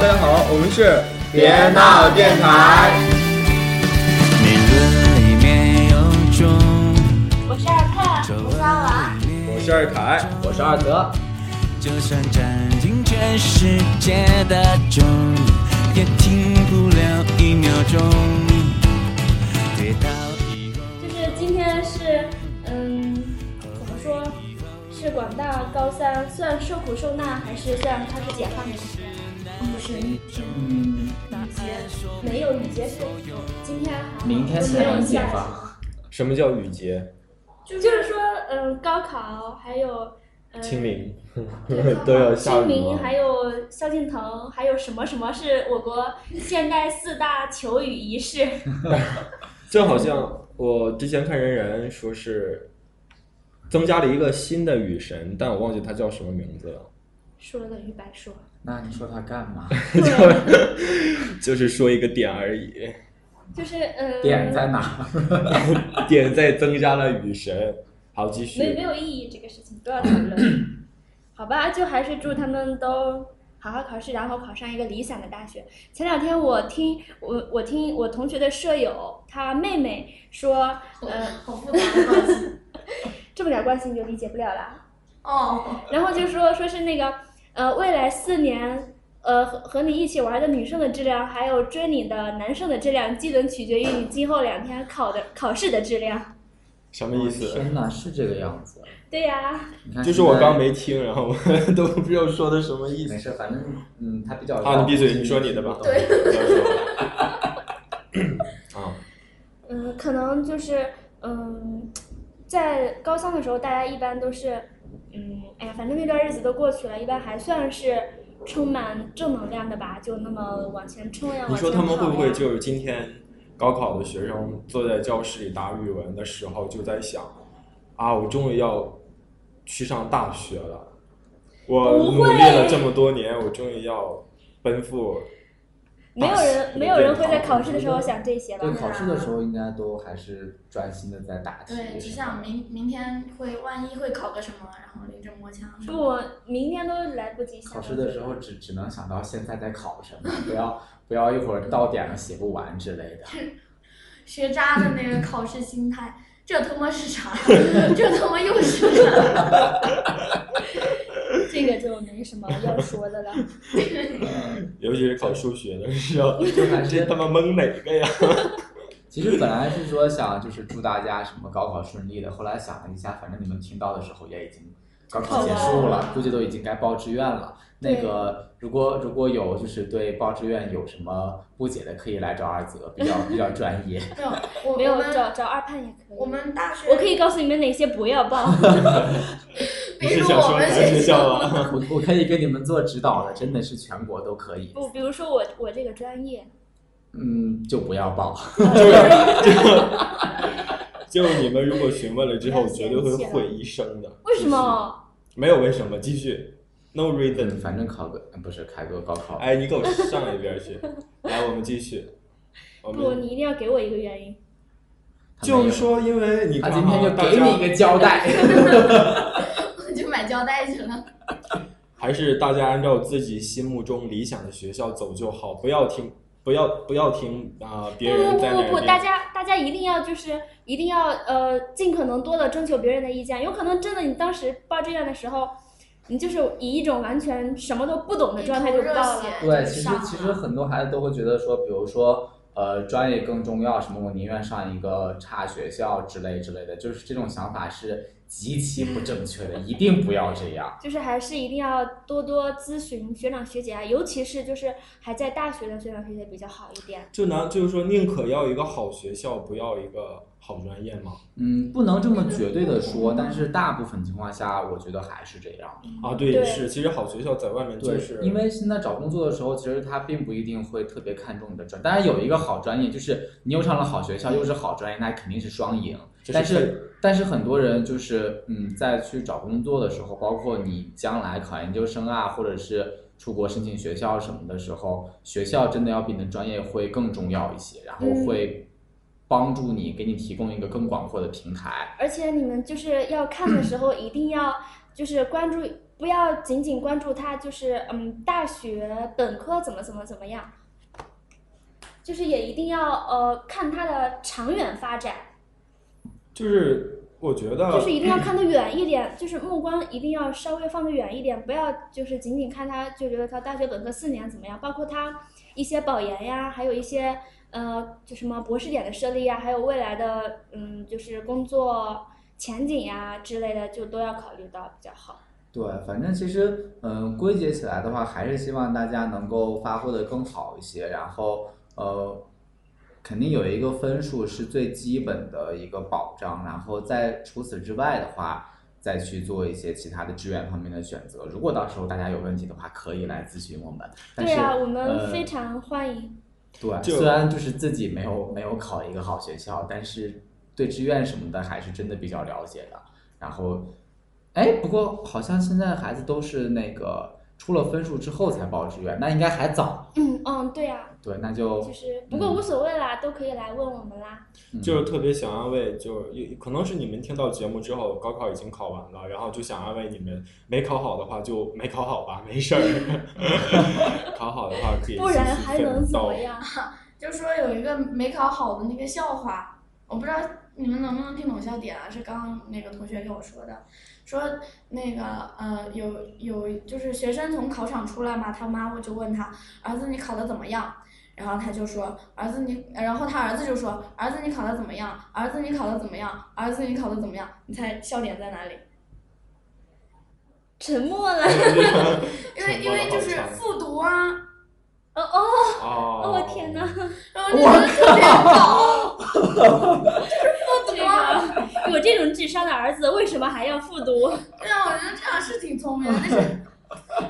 大家好，我们是别闹电台。理论里面有种，我是二克，我是阿娃，我是二凯，我是二德。就算占尽全世界的钟，也停不了一秒钟。跌倒以后，就是今天是，嗯，怎么说，是广大高三算受苦受难，还是算它是解放的日子？女神天嗯，雨节没有雨节是今天好明天才能解放。什么叫雨节？就是说，嗯，高考还有，嗯，清明对 都要下雨清明，还有萧敬腾，还有什么什么是我国现代四大求雨仪式？这好像我之前看人人说是增加了一个新的雨神，但我忘记他叫什么名字了。说了等于白说。那你说他干嘛？对，就是说一个点而已，就是呃，点在哪？点在增加了雨神。好，继续。没没有意义这个事情，不要讨论。好吧，就还是祝他们都好好考试，然后考上一个理想的大学。前两天我听我我听我同学的舍友他妹妹说，呃，好复杂的关系。这么点关系你就理解不了啦。哦，然后就说说是那个呃，未来四年。呃，和和你一起玩的女生的质量，还有追你的男生的质量，基本取决于你今后两天考的考试的质量。什么意思？天哪，是这个样子。对呀、你看，就是我刚。没听，然后我 都不知道说的什么意思。没事，反正嗯，他比较。啊，你闭嘴，你说你的吧。对。啊，嗯，可能就是嗯，在高三的时候，大家一般都是嗯，哎呀，反正那段日子都过去了，一般还算是充满正能量的吧，就那么往前冲呀，你说他们会不会就是今天高考的学生坐在教室里答语文的时候，就在想啊，我终于要去上大学了，我努力了这么多年，我终于要奔赴没有人没有人会在考试的时候想这些吧对，？考试的时候应该都还是专心的在答题。对，只想明明天会万一会考个什么，然后临阵磨枪。不，明天都来不及想。考试的时候只只能想到现在在考什么，不要不要一会儿到点了写不完之类的。学渣的那个考试心态，这他妈是啥？这他妈又是啥？这个就没什么要说的了。尤其是考数学的时候，就还是这他妈蒙哪个呀？其实本来是说想就是祝大家什么高考顺利的，后来想了一下，反正你们听到的时候也已经高考结束了，估计都已经该报志愿了。那个如果如果有就是对报志愿有什么不解的，可以来找二泽，比较比较专业。没有，我没有找找二盼也可以。我们大学，我可以告诉你们哪些不要报。你是想说如我们咱学校校啊？我我可以给你们做指导的，真的是全国都可以。不，比如说我我这个专业，嗯，就不要报。就你们如果询问了之后，绝对会毁一生的。为什么？没有为什么，继续。No reason。反正考个不是凯哥高考，哎，你给我上一边去。来，我们继续。不，你一定要给我一个原因。就是说，因为你看他今天就啊给你一个交代。我就买胶带去了。还是大家按照自己心目中理想的学校走就好，不要听，不要不要听啊、别不人在那不不不，大。家大家一定要就是一定要呃尽可能多的征求别人的意见。有可能真的你当时报志愿的时候，你就是以一种完全什么都不懂的状态就报了。对，其实其实很多孩子都会觉得说，比如说呃专业更重要，什么我宁愿上一个差学校之类之类的，就是这种想法是极其不正确的，一定不要这样。就是还是一定要多多咨询学长学姐啊，尤其是就是还在大学的学长学姐比较好一点。就拿就是说，宁可要一个好学校，不要一个好专业吗。嗯，不能这么绝对的说，但是大部分情况下，我觉得还是这样的。啊，对，对是，其实好学校在外面就，是，因为现在找工作的时候，其实他并不一定会特别看重你的专，当然有一个好专业，就是你又上了好学校，又是好专业，那肯定是双赢。是但是但是很多人就是嗯，在去找工作的时候，包括你将来考研究生啊，或者是出国申请学校什么的时候，学校真的要比你的专业会更重要一些，然后嗯会帮助你，给你提供一个更广阔的平台。而且你们就是要看的时候，一定要就是关注，不要仅仅关注他就是嗯大学本科怎么怎么怎么样，就是也一定要呃看他的长远发展，就是我觉得就是一定要看得远一点，就是目光一定要稍微放得远一点，不要就是仅仅看他就觉得他大学本科四年怎么样，包括他一些保研呀，还有一些呃就什么博士点的设立呀，还有未来的嗯就是工作前景呀之类的，就都要考虑到比较好。对，反正其实，嗯，归结起来的话，还是希望大家能够发挥的更好一些，然后，呃，肯定有一个分数是最基本的一个保障，然后在除此之外的话，再去做一些其他的志愿方面的选择。如果到时候大家有问题的话，可以来咨询我们。但是，对啊，我们呃非常欢迎。对，虽然就是自己没有没有考一个好学校，但是对志愿什么的还是真的比较了解的。然后，哎，不过好像现在孩子都是那个出了分数之后才报志愿，那应该还早。嗯嗯，对啊，对，那就就是不过无所谓啦，都可以来问我们啦。嗯就是特别想安慰，就有可能是你们听到节目之后，高考已经考完了，然后就想安慰你们，没考好的话就没考好吧，没事儿。考好的话可以不然还能怎么样？就说有一个没考好的那个笑话，我不知道你们能不能听懂笑点啊？是刚刚那个同学跟我说的，说那个呃有有就是学生从考场出来嘛，他妈就问他儿子你考的怎么样？然后他就说儿子你，然后他儿子就说儿子你考的怎么样？儿子你考的怎么样？儿子你考的怎么样？你猜笑点在哪里？沉默了。因为因为就是复读啊，哦哦哦，哦！天哪，然后就觉得特别好。这个有这种智商的儿子，为什么还要复读？对啊，我觉得这样是挺聪明的，但是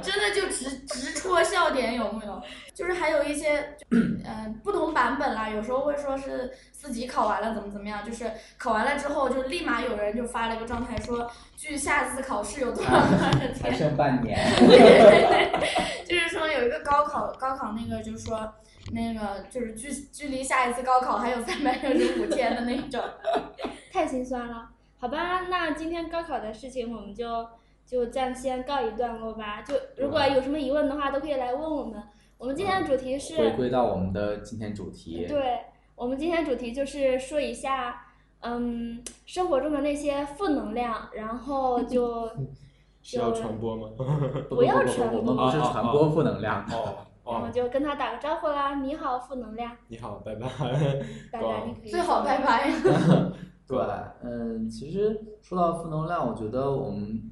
真的就直直戳笑点有没有？就是还有一些，嗯、呃，不同版本啦，有时候会说是自己考完了怎么怎么样，就是考完了之后就立马有人就发了一个状态说，距下次考试有多少多少还天。剩半年。就是说有一个高考，高考那个就是说那个就是距距离下一次高考还有三百六十五天的那种。太心酸了。好吧，那今天高考的事情我们就就暂先告一段落吧。就如果有什么疑问的话，都可以来问我们。我们今天的主题是，回归到我们的今天主题。对，我们今天主题就是说一下，嗯，生活中的那些负能量，然后就 是要传播吗？不不要传我们不是播传播负能量。哦然后哦，就跟他打个招呼啦。你好，负能量，你好，拜拜。拜拜，你可以最好说拜拜。对，嗯，其实说到负能量，我觉得我们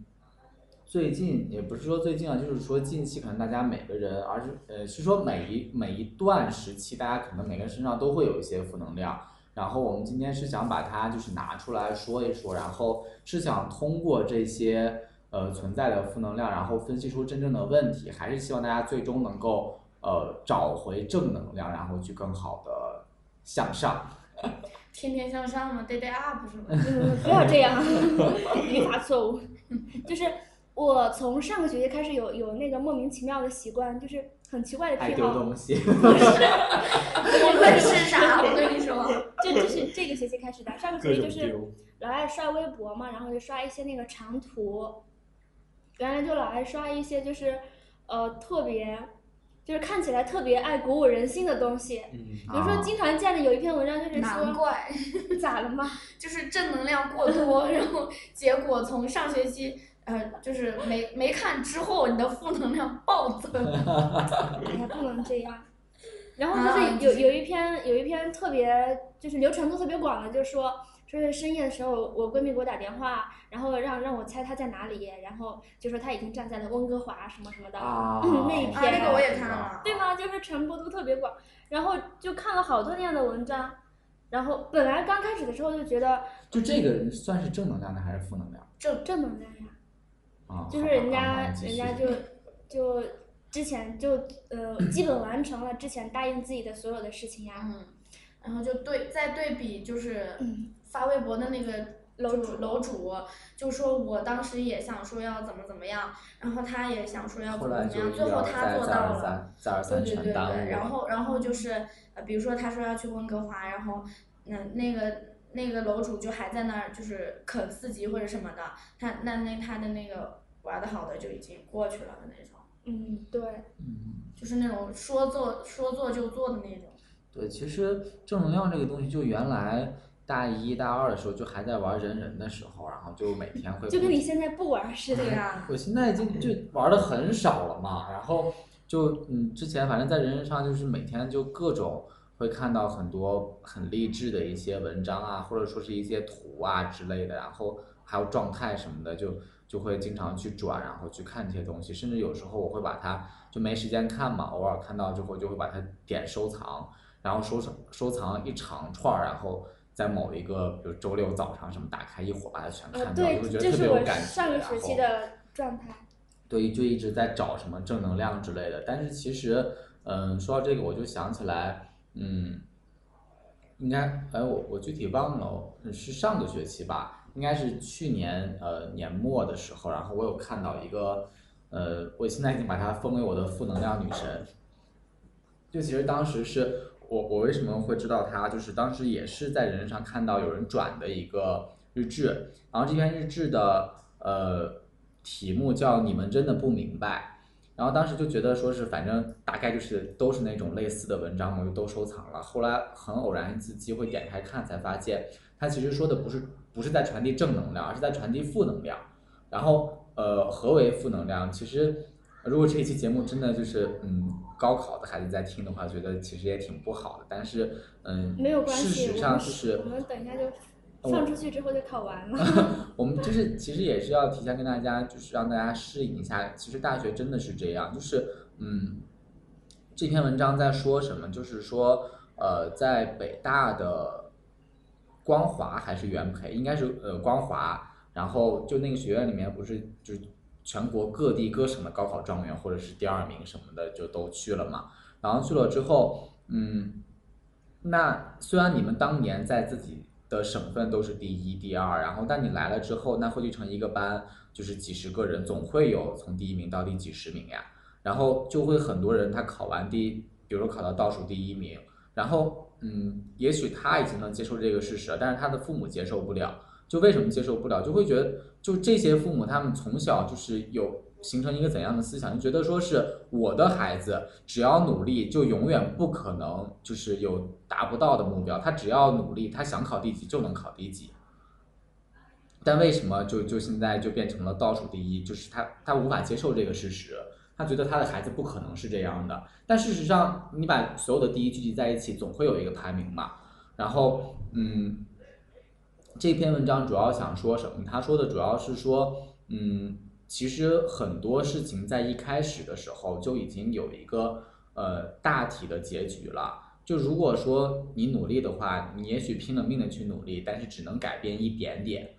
最近也不是说最近啊，就是说近期可能大家每个人，而是呃是说每一每一段时期，大家可能每个人身上都会有一些负能量。然后我们今天是想把它就是拿出来说一说，然后是想通过这些呃存在的负能量，然后分析出真正的问题，还是希望大家最终能够呃找回正能量，然后去更好的向上。天天向上嘛，day day up 是吗？嗯，不要这样，语法错误。就是我从上个学期开始有有那个莫名其妙的习惯，就是很奇怪的爱丢癖好，东西。我问是啥？我跟你说，就就是这个学期开始的。上个学期就是。老爱刷微博嘛，然后就刷一些那个长图，原来就老爱刷一些就是呃特别。就是看起来特别爱鼓舞人心的东西，嗯，比如说经常见的有一篇文章就是说难怪。咋了嘛？就是正能量过多，然后结果从上学期呃，就是没没看之后，你的负能量暴增。哎呀，不能这样。然后啊就是有就是有一篇有一篇特别就是流传度特别广的，就说说是深夜的时候，我闺蜜给我打电话，然后让让我猜她在哪里，然后就说她已经站在了温哥华什么什么的，啊那一啊，篇那个我也看了。对吗？就是传播度特别广，然后就看了好多那样的文章，然后本来刚开始的时候就觉得就这个算是正能量的还是负能量正正能量呀，啊？就是人家人家就就之前就呃基本完成了之前答应自己的所有的事情呀，嗯，然后就对再对比就是嗯发微博的那个楼主主楼主，就说我当时也想说要怎么怎么样，然后他也想说要怎么怎么样，最后他做到了。对三对对。然后然后就是呃，比如说他说要去温哥华，然后那、那个那个楼主就还在那儿就是啃四级或者什么的，他那那他的那个玩的好的就已经过去了的那种，嗯，对，嗯。就是那种说做说做就做的那种。对，其实正能量这个东西，就原来大一大二的时候就还在玩人人的时候，然后就每天会就跟你现在不玩似的呀。我现在已经就玩的很少了嘛，然后就嗯，之前反正在人人上就是每天就各种会看到很多很励志的一些文章啊，或者说是一些图啊之类的，然后还有状态什么的，就就会经常去转，然后去看这些东西，甚至有时候我会把它就没时间看嘛，偶尔看到之后就会把它点收藏，然后收藏收藏一长串儿，然后。在某一个，比如周六早上什么打开一会儿把它全呃，看掉，就会，觉得这是我特别有感觉。上个然后时期的状态。对，就一直在找什么正能量之类的。但是其实，嗯，说到这个，我就想起来，嗯，应该，哎，我我具体忘了，是上个学期吧，应该是去年呃年末的时候，然后我有看到一个，呃，我现在已经把它封为我的负能量女神。就其实当时是我我为什么会知道他，就是当时也是在人人上看到有人转的一个日志，然后这篇日志的呃题目叫“你们真的不明白”，然后当时就觉得说是反正大概就是都是那种类似的文章，我就都收藏了。后来很偶然一次机会点开看，才发现他其实说的不是不是在传递正能量，而是在传递负能量。然后呃，何为负能量？其实如果这一期节目真的就是嗯高考的孩子在听的话，觉得其实也挺不好的。但是嗯，没有关事系，实我们上就是我们等一下就放出去之后就考完了。我们就是其实也是要提前跟大家，就是让大家适应一下。其实大学真的是这样，就是嗯，这篇文章在说什么？就是说，呃，在北大的光华还是元培，应该是呃光华，然后就那个学院里面不是就是全国各地各省的高考状元或者是第二名什么的就都去了嘛。然后去了之后，嗯，那虽然你们当年在自己的省份都是第一、第二，然后但你来了之后，那汇聚成一个班，就是几十个人，总会有从第一名到第几十名呀。然后就会很多人他考完第，比如说考到倒数第一名，然后嗯，也许他已经能接受这个事实了，但是他的父母接受不了。就为什么接受不了？就会觉得，就这些父母他们从小就是有形成一个怎样的思想，就觉得说是我的孩子只要努力，就永远不可能就是有达不到的目标。他只要努力，他想考第几就能考第几。但为什么就就现在就变成了倒数第一？就是他他无法接受这个事实，他觉得他的孩子不可能是这样的。但事实上，你把所有的第一聚集在一起，总会有一个排名嘛。然后，嗯，这篇文章主要想说什么？他说的主要是说，嗯，其实很多事情在一开始的时候就已经有一个呃大体的结局了。就如果说你努力的话，你也许拼了命的去努力，但是只能改变一点点。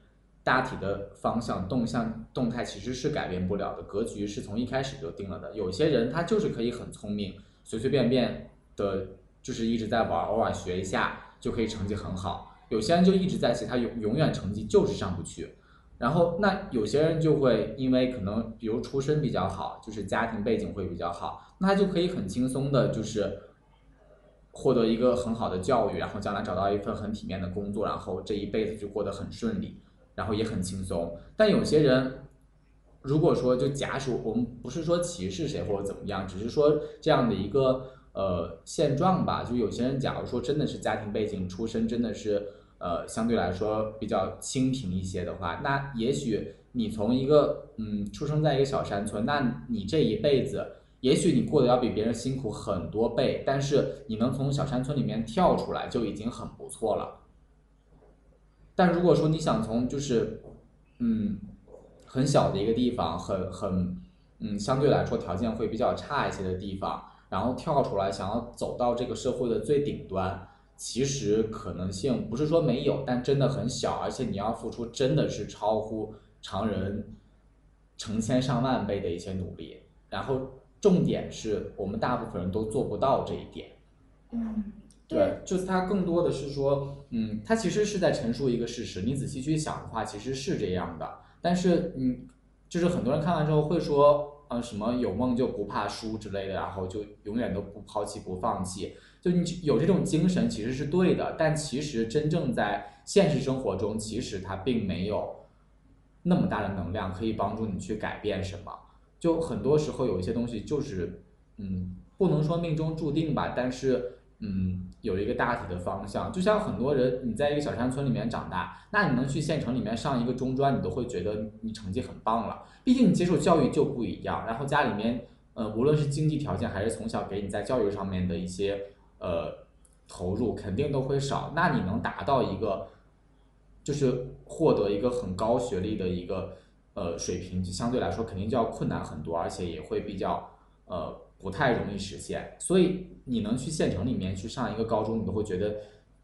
大体的方向、动向、动态其实是改变不了的，格局是从一开始就定了的。有些人他就是可以很聪明，随随便便的，就是一直在玩，偶尔学一下就可以成绩很好。有些人就一直在写，他永永远成绩就是上不去。然后那有些人就会因为可能比如出身比较好，就是家庭背景会比较好，那他就可以很轻松的，就是获得一个很好的教育，然后将来找到一份很体面的工作，然后这一辈子就过得很顺利。然后也很轻松，但有些人，如果说就假使我们不是说歧视谁或者怎么样，只是说这样的一个呃现状吧。就有些人，假如说真的是家庭背景出身真的是呃相对来说比较清贫一些的话，那也许你从一个嗯出生在一个小山村，那你这一辈子，也许你过得要比别人辛苦很多倍，但是你能从小山村里面跳出来就已经很不错了。但如果说你想从就是，嗯，很小的一个地方，很很，嗯，相对来说条件会比较差一些的地方，然后跳出来想要走到这个社会的最顶端，其实可能性不是说没有，但真的很小，而且你要付出真的是超乎常人成千上万倍的一些努力，然后重点是我们大部分人都做不到这一点。嗯，对，就是它更多的是说，嗯，它其实是在陈述一个事实。你仔细去想的话，其实是这样的。但是，嗯，就是很多人看完之后会说，呃什么有梦就不怕输之类的，然后就永远都不抛弃不放弃。就你有这种精神其实是对的，但其实真正在现实生活中，其实它并没有那么大的能量可以帮助你去改变什么。就很多时候有一些东西就是，嗯，不能说命中注定吧，但是嗯，有一个大体的方向。就像很多人你在一个小山村里面长大，那你能去县城里面上一个中专，你都会觉得你成绩很棒了。毕竟你接受教育就不一样，然后家里面呃，无论是经济条件还是从小给你在教育上面的一些呃投入，肯定都会少。那你能达到一个就是获得一个很高学历的一个呃水平，就相对来说肯定就要困难很多，而且也会比较呃不太容易实现。所以你能去县城里面去上一个高中，你都会觉得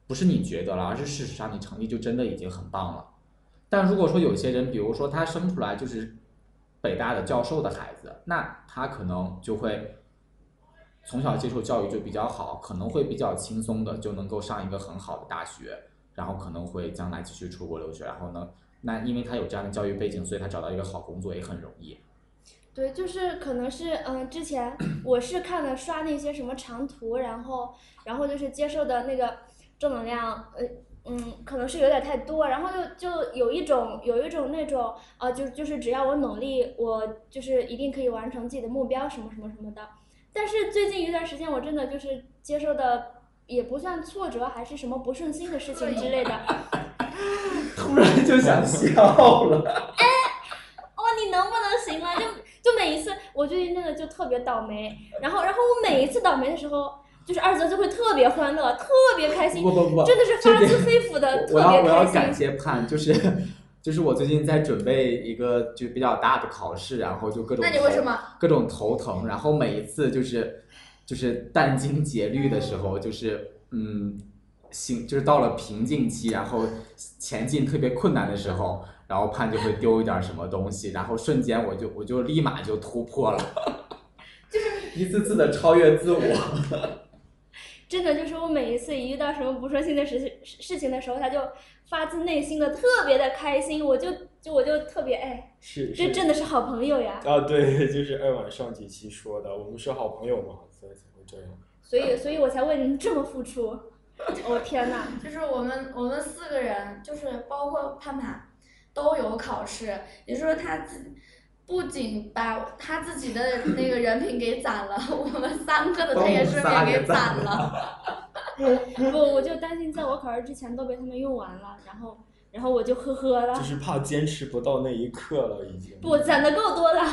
不是你觉得了，而是事实上你成绩就真的已经很棒了。但如果说有些人，比如说他生出来就是北大的教授的孩子，那他可能就会从小接受教育就比较好，可能会比较轻松的就能够上一个很好的大学，然后可能会将来继续出国留学，然后呢，那因为他有这样的教育背景，所以他找到一个好工作也很容易。对，就是可能是嗯，之前 我是看了刷那些什么长图，然后然后就是接受的那个正能量，呃嗯，可能是有点太多，然后就就有一种有一种那种呃，就就是只要我努力，我就是一定可以完成自己的目标什么什么什么的。但是最近一段时间，我真的就是接受的也不算挫折，还是什么不顺心的事情之类的。突然就想笑了。哎哦，你能不能行了？就就每一次，我最近真的就特别倒霉，然后然后我每一次倒霉的时候，就是二泽就会特别欢乐，特别开心，不不不，真的是发自肺腑的特别开我要感。谢盼，就是就是我最近在准备一个就比较大的考试，然后就各种那你为什头么？各种头疼，然后每一次就是就是殚精竭虑的时候，就是嗯，心就是到了瓶颈期，然后前进特别困难的时候，然后盼就会丢一点什么东西，然后瞬间我就我就立马就突破了，就是 一次次的超越自我。真的就是我每一次一遇到什么不顺心的事事事情的时候，他就发自内心的特别的开心，我就就我就特别哎，是这真的是好朋友呀。啊，对，就是二晚上几期说的，我们是好朋友嘛，所以才会这样。所以所以我才为你这么付出。我、天呐，就是我们我们四个人，就是包括盼盼，都有考试，也就是说他自不仅把他自己的那个人品给攒了，我们三个的他也顺便给攒了。不，我就担心在我考试之前都被他们用完了，然后然后我就呵呵了就。是怕坚持不到那一刻了，已经。不，攒的够多了，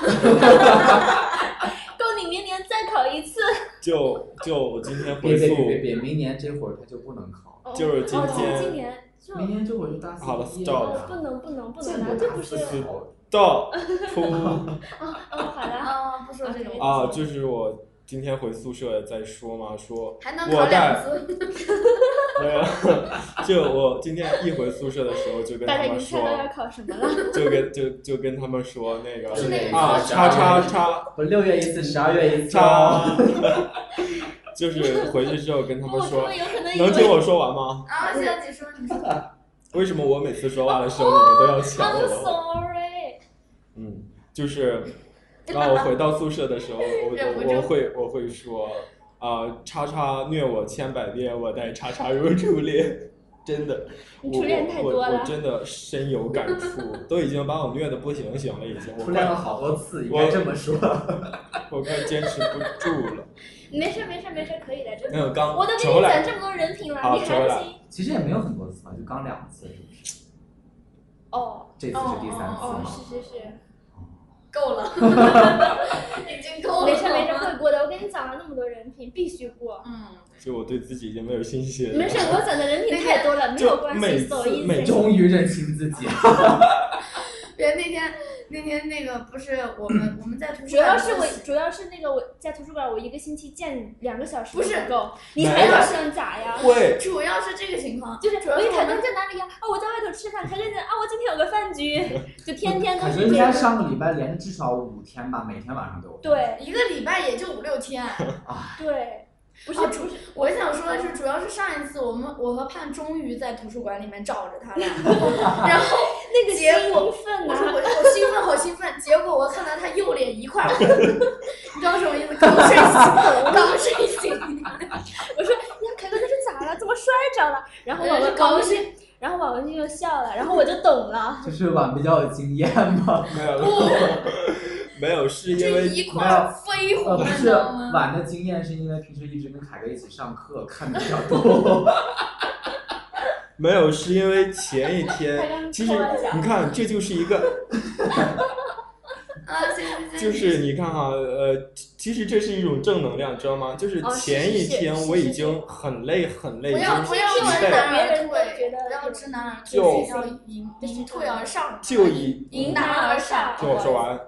够你明年再考一次。就就我今天别回复，别别别别，明年这会儿他就不能考，哦就是今哦，天今今年明年这会儿就大四不能不能不能这不是到 突哦哦，好的。啊，不说这种，啊，就是我今天回宿舍在说嘛，说还能考两我带次。没有，就我今天一回宿舍的时候就跟大家已他们说经猜到，要考什么了？就跟就就跟他们说那个啊，叉叉叉不六月一次，十二月一次叉哦。，就是回去之后跟他，们说能听我说完吗？啊，现在你说你说，为什么我每次说话的时候你们都要抢我 I'm 的话？sorry。嗯，就是，然后我回到宿舍的时候，我 我我会我会说，啊、叉叉虐我千百遍，我待叉叉如初恋。真的，我你初恋太我多了我我真的深有感触，都已经把我虐的不行行了，已经，我初恋了好多次，应该这么说。我快坚持不住了。没事没事没事，可以的，真的。没有刚我都给你攒这么多人品了，好你还不行？其实也没有很多次吧，就刚两次，是不是？哦这次是第三次哦，吗？是是是，够了，已经够了。没事没事，会过的。我给你讲了那么多人品，必须过。嗯，就我对自己已经没有信心了。没事，我攒的人品太多了，没有关系，每次走一每。终于认清自己。别那天那天那个不是我们 我们在图书馆主要是我，主要是那个我在图书馆，我一个星期见两个小时不够，你没还要有上假呀？会，主要是这个情况，就是主要喂，凯哥是我们在哪里呀？啊，我在外头吃饭。凯哥在啊，我今天有个饭局，就天天都是这样。上个礼拜连着至少五天吧，每天晚上都有。对一个礼拜也就五六天。对，不是啊不是，我想说的是，主要是上一次我们我和盼终于在图书馆里面找着他了，然后那个结果兴奋我说我呐！我兴奋好兴奋，结果我看到他右脸一块红，你知道什么意思？刚睡醒，刚睡醒，我说呀，凯哥这是咋了？怎么摔着了？然后我是我们高兴然后婉文静就笑了，然后我就懂了。就是碗比较有经验嘛。没有，没有，是因为一块绯呃，红，你不是？碗的经验，是因为平时一直跟凯哥一起上课，看的比较多。没有，是因为前一天，其实你看，这就是一个，啊，行行行，就是你看哈，呃，其实这是一种正能量，知道吗？就是前一天我已经很累很累，不就是要不要疲惫，知难而别人都觉退，得不要知难而退，就要迎迎退而上，就已迎难而上。听我说完，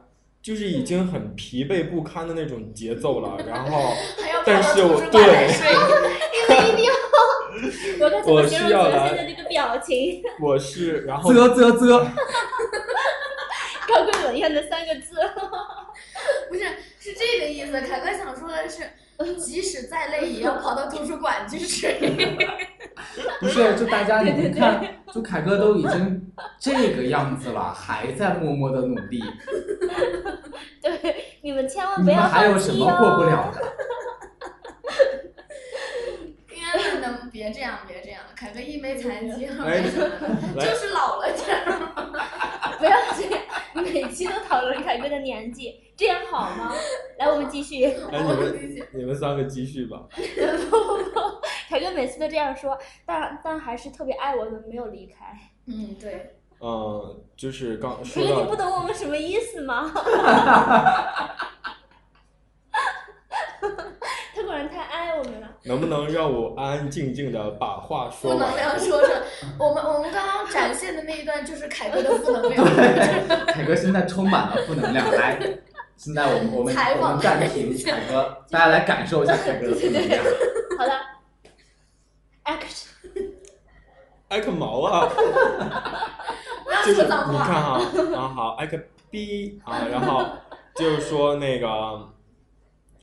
就是已经很疲惫不堪的那种节奏了，然后 但是我对，因为一定要，我该怎么我形容泽是要来这个表情？我是然后啧啧啧，高贵冷艳的三个字。不是是这个意思。凯哥想说的是，即使再累，也要跑到图书馆去睡。不是，就大家你对对们看，就凯哥都已经这个样子了，还在默默的努力，对，你们千万不要们还有什么过不哦。了的？别这样，别这样，凯哥一没残疾，二哎没什么来就是老了点儿。期都讨论凯哥的年纪，这样好吗？来，我们继续。哎你们你们三个继续吧，凯哥每次都这样说，但但还是特别爱我的，没有离开。嗯，对，嗯，就是刚凯哥，你不懂我们什么意思吗？他果然太爱我们了。能不能让我安安静静的把话说负能完？量说着，我们我们刚刚展现的那一段就是凯哥的负能量。凯哥现在充满了负能量，来，现在我们我们采访我们暂停凯哥，大家来感受一下凯哥的负能量。好的，action。挨个毛啊！不要就是说脏话。你看哈啊好挨个逼啊，然后就是说那个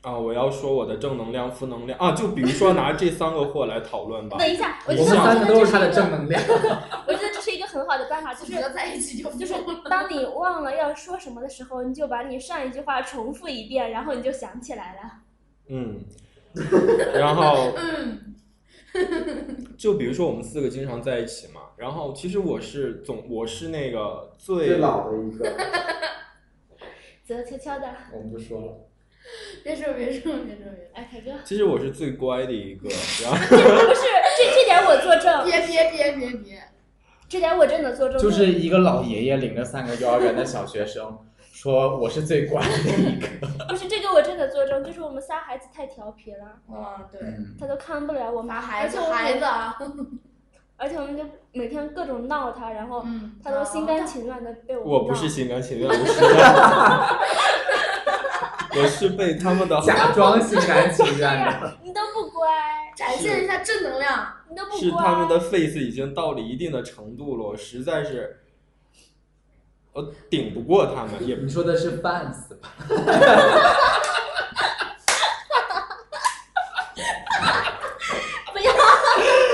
啊，我要说我的正能量、负能量啊，就比如说拿这三个货来讨论吧。等一下，我我觉得们三个都是他的正能量。我觉得这是一个很好的办法，就是在一起就就是当你忘了要说什么的时候，你就把你上一句话重复一遍，然后你就想起来了。嗯，然后 嗯，就比如说我们四个经常在一起嘛，然后其实我是总我是那个最最老的一个，走悄悄的，我们不说了。别说别说别说别哎，凯哥，其实我是最乖的一个，然后不是这这点我作证，别别别别别，这点我真的作证。就是一个老爷爷领着三个幼儿园的小学生，说我是最乖的一个。不是这个我真的作证，就是我们仨孩子太调皮了，啊对，嗯，他都看不了我们打孩子而且我们孩子。啊，而且我们就每天各种闹他，然后嗯，他都心甘情愿的被我们我不是心甘情愿，我是我是被他们的好假装心甘情愿的。你都不乖，展现一下正能量。你都不乖。是他们的 face 已经到了一定的程度了，我实在是我顶不过他们，也你说的是 fans 吧？不要，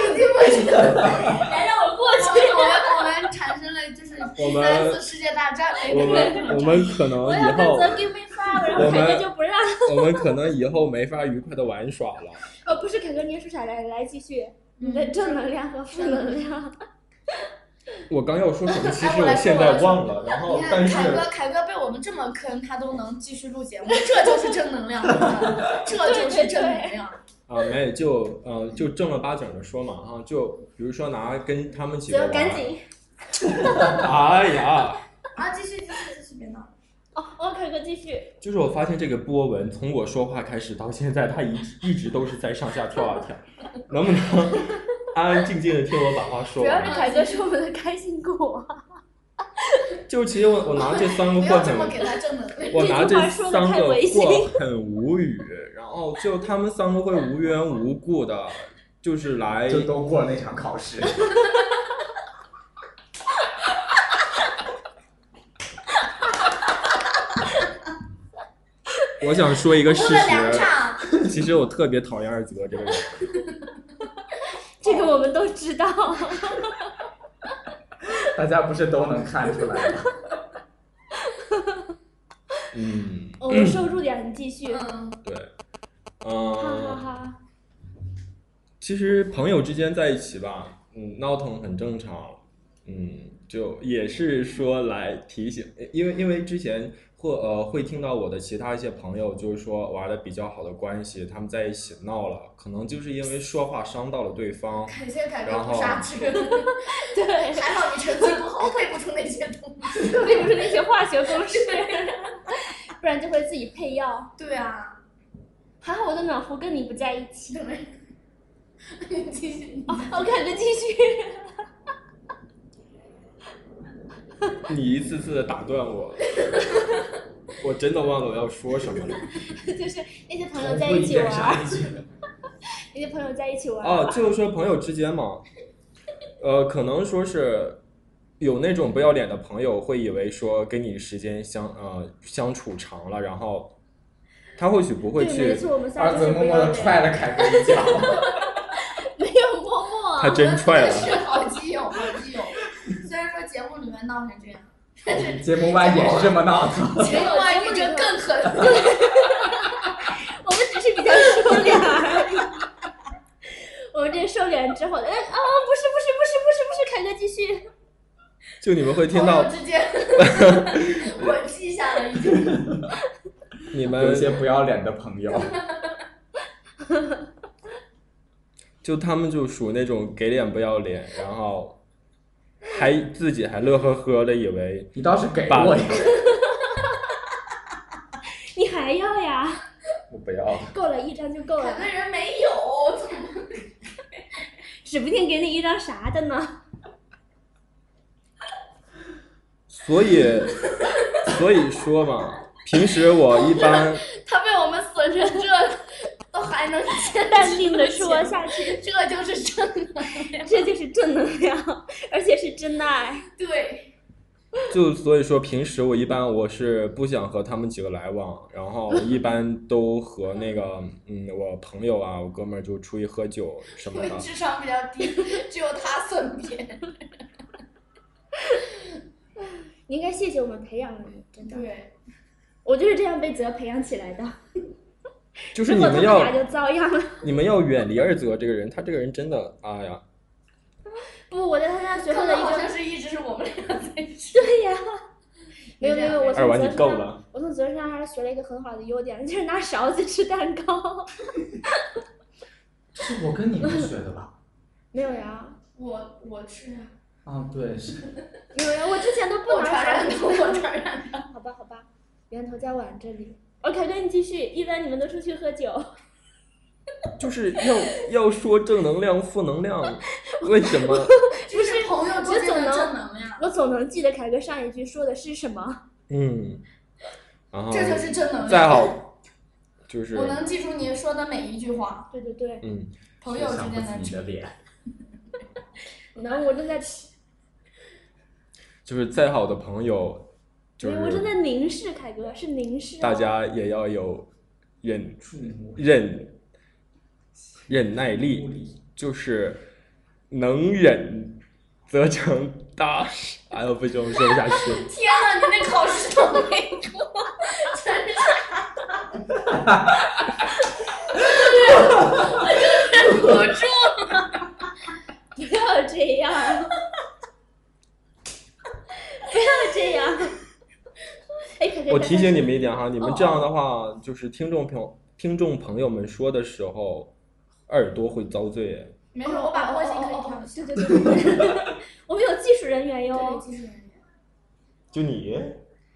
你听不听？来让我过我去。们我们产生了就是我第三们次世界大战那我个。们我们可能我以后我们凯哥就不让。我们可能以后没法愉快的玩耍了。哦，不是凯哥，你说啥来？来继续，你的正能量和负能量。我刚要说什么，其实我现在忘了，然后你看但是凯哥，凯哥被我们这么坑，他都能继续录节目，这就是正能量，这就是正能量。啊没有就呃就正儿八经的说嘛哈，就比如说拿跟他们几个赶紧。哎呀。啊，继续继续继续，别闹。哦哦，凯哥继续。就是我发现这个波纹从我说话开始到现在，它一直一直都是在上下跳啊跳，能不能 安安静静的听我把话说完？主要是凯哥是我们的开心果。就其实我我拿这三个货不要这么很，给他正能量。我拿这三个 太违心货很无语，然后就他们三个会无缘无故的，就是来就都过了那场考试。我想说一个事实，其实我特别讨厌二泽这个人，这个我们都知道。大家不是都能看出来吗？嗯，我们收住点，你继续。哈嗯，对，哈嗯，哈。其实朋友之间在一起吧，嗯，闹腾很正常，嗯，就也是说来提醒，因为因为之前或呃会听到我的其他一些朋友，就是说玩的比较好的关系，他们在一起闹了，可能就是因为说话伤到了对方，感谢凯哥然后不刹车，对，还好你成绩不好，背不出那些东西。并不出那些化学公式，不然就会自己配药。对啊，还好我的暖壶跟你不在一起。对。继续，哦，我感觉继续。你一次次的打断我，我真的忘了我要说什么了。就是那些朋友在一在起玩。那些朋友在一起玩儿。哦，就是说朋友之间嘛，呃，可能说是有那种不要脸的朋友，会以为说跟你时间相呃相处长了，然后他或许不会去，错，我们仨二就子默默的。踹了凯哥一脚。没有默默。他真踹了。是好基友，好基友。虽然说闹成这样，节目外也是这么闹的。节目外面就更狠。我们只是比较收敛而已。我们这收敛之后，哎啊，不是不是不是不是不是，凯哥继续。就你们会听到之间，我记下了已经。你有们些不要脸的朋友，就他们就属于那种给脸不要脸，然后还自己还乐呵呵的以为你倒是给把我一个，你还要呀？我不要。够了，一张就够了可能，人没有，怎么？指不定给你一张啥的呢。所以所以说嘛，平时我一般 他被我们损成这，都还能坚淡定的说下去，这就是正能量。这就是正能量，而且是真爱。对，就所以说平时我一般我是不想和他们几个来往，然后一般都和那个嗯我朋友啊我哥们儿就出去喝酒什么的。智商比较低，只有他算别人。你应该谢谢我们培养了你，真的。对，我就是这样被泽培养起来的。就是你们要俩就遭殃了。你们要远离二泽这个人，他这个人真的，哎呀，不，我在他那学会了一可能好像个。是一直是我们俩在吃。对呀。没有没有，我从二娃你泽身上够了，我从泽身上还是学了一个很好的优点，就是拿勺子吃蛋糕。是我跟你们学的吧？没有呀，我我吃啊，啊，对，是。没有呀，我之前都不拿勺子传染的，我传染的。好吧好吧，源头在碗这里。OK，哥你继续。一般你们都出去喝酒，就是要要说正能量、负能量，为什么？不是朋友之间的正能量，我总能记得凯哥上一句说的是什么。嗯，然后这就是正能量。再好，就是我能记住你说的每一句话。对对对，嗯，朋友之间的起你的脸。然后我正在吃，就是再好的朋友，就没有，我正是在凝视凯哥，是凝视、哦。大家也要有忍忍忍耐力，就是能忍则成大事。哎呦，不行，我说不下去。天呐，你那考试都没过，真是。忍不住。不要这样，不要这样。我提醒你们一点哈，哦你们这样的话，就是听众朋友听众朋友们说的时候，耳朵会遭罪。没事，我把波形可以调。对对对对对，我们有技术人员对，哟。技术人员。就你，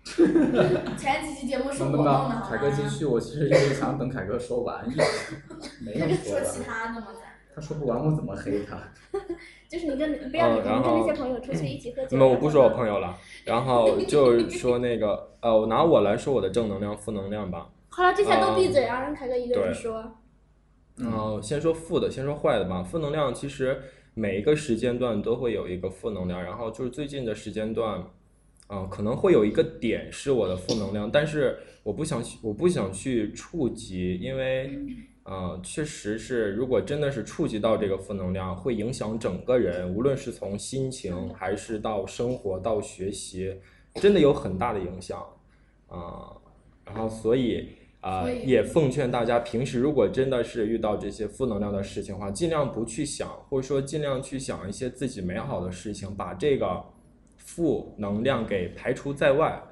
前几期节目是能不我弄的，能？好凯哥继吗？续，我其实一直想等凯哥说完，一直没有 说说其完。他的嘛，咱。他说不完，我怎么黑他？就是你跟 不要你跟那些朋友出去一起喝酒。那么我不说我朋友。了，然后就说那个呃，我拿我来说我的正能量、负能量吧。好了，这下都闭嘴啊，让凯哥一个人对说。然后先说负的，先说坏的吧。负能量其实每一个时间段都会有一个负能量，然后就是最近的时间段，嗯、可能会有一个点是我的负能量，但是我不想去，我不想去触及，因为，呃，确实是，如果真的是触及到这个负能量，会影响整个人，无论是从心情还是到生活到学习，真的有很大的影响啊、然后所以啊、也奉劝大家，平时如果真的是遇到这些负能量的事情的话，尽量不去想，或者说尽量去想一些自己美好的事情，把这个负能量给排除在外。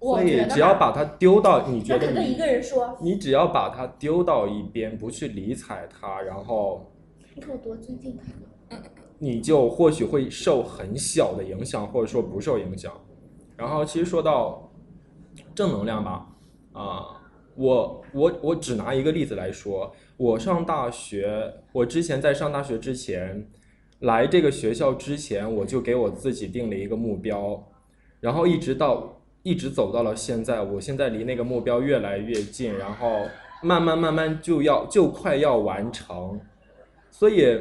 所以只要把它丢到你觉得你那可能一个人说，你只要把它丢到一边，不去理睬它，然后你看我多尊敬他。你就或许会受很小的影响，或者说不受影响。然后其实说到正能量吧，啊、我我我只拿一个例子来说，我上大学，我之前在上大学之前，来这个学校之前，我就给我自己定了一个目标，然后一直到一直走到了现在，我现在离那个目标越来越近，然后慢慢慢慢就要就快要完成，所以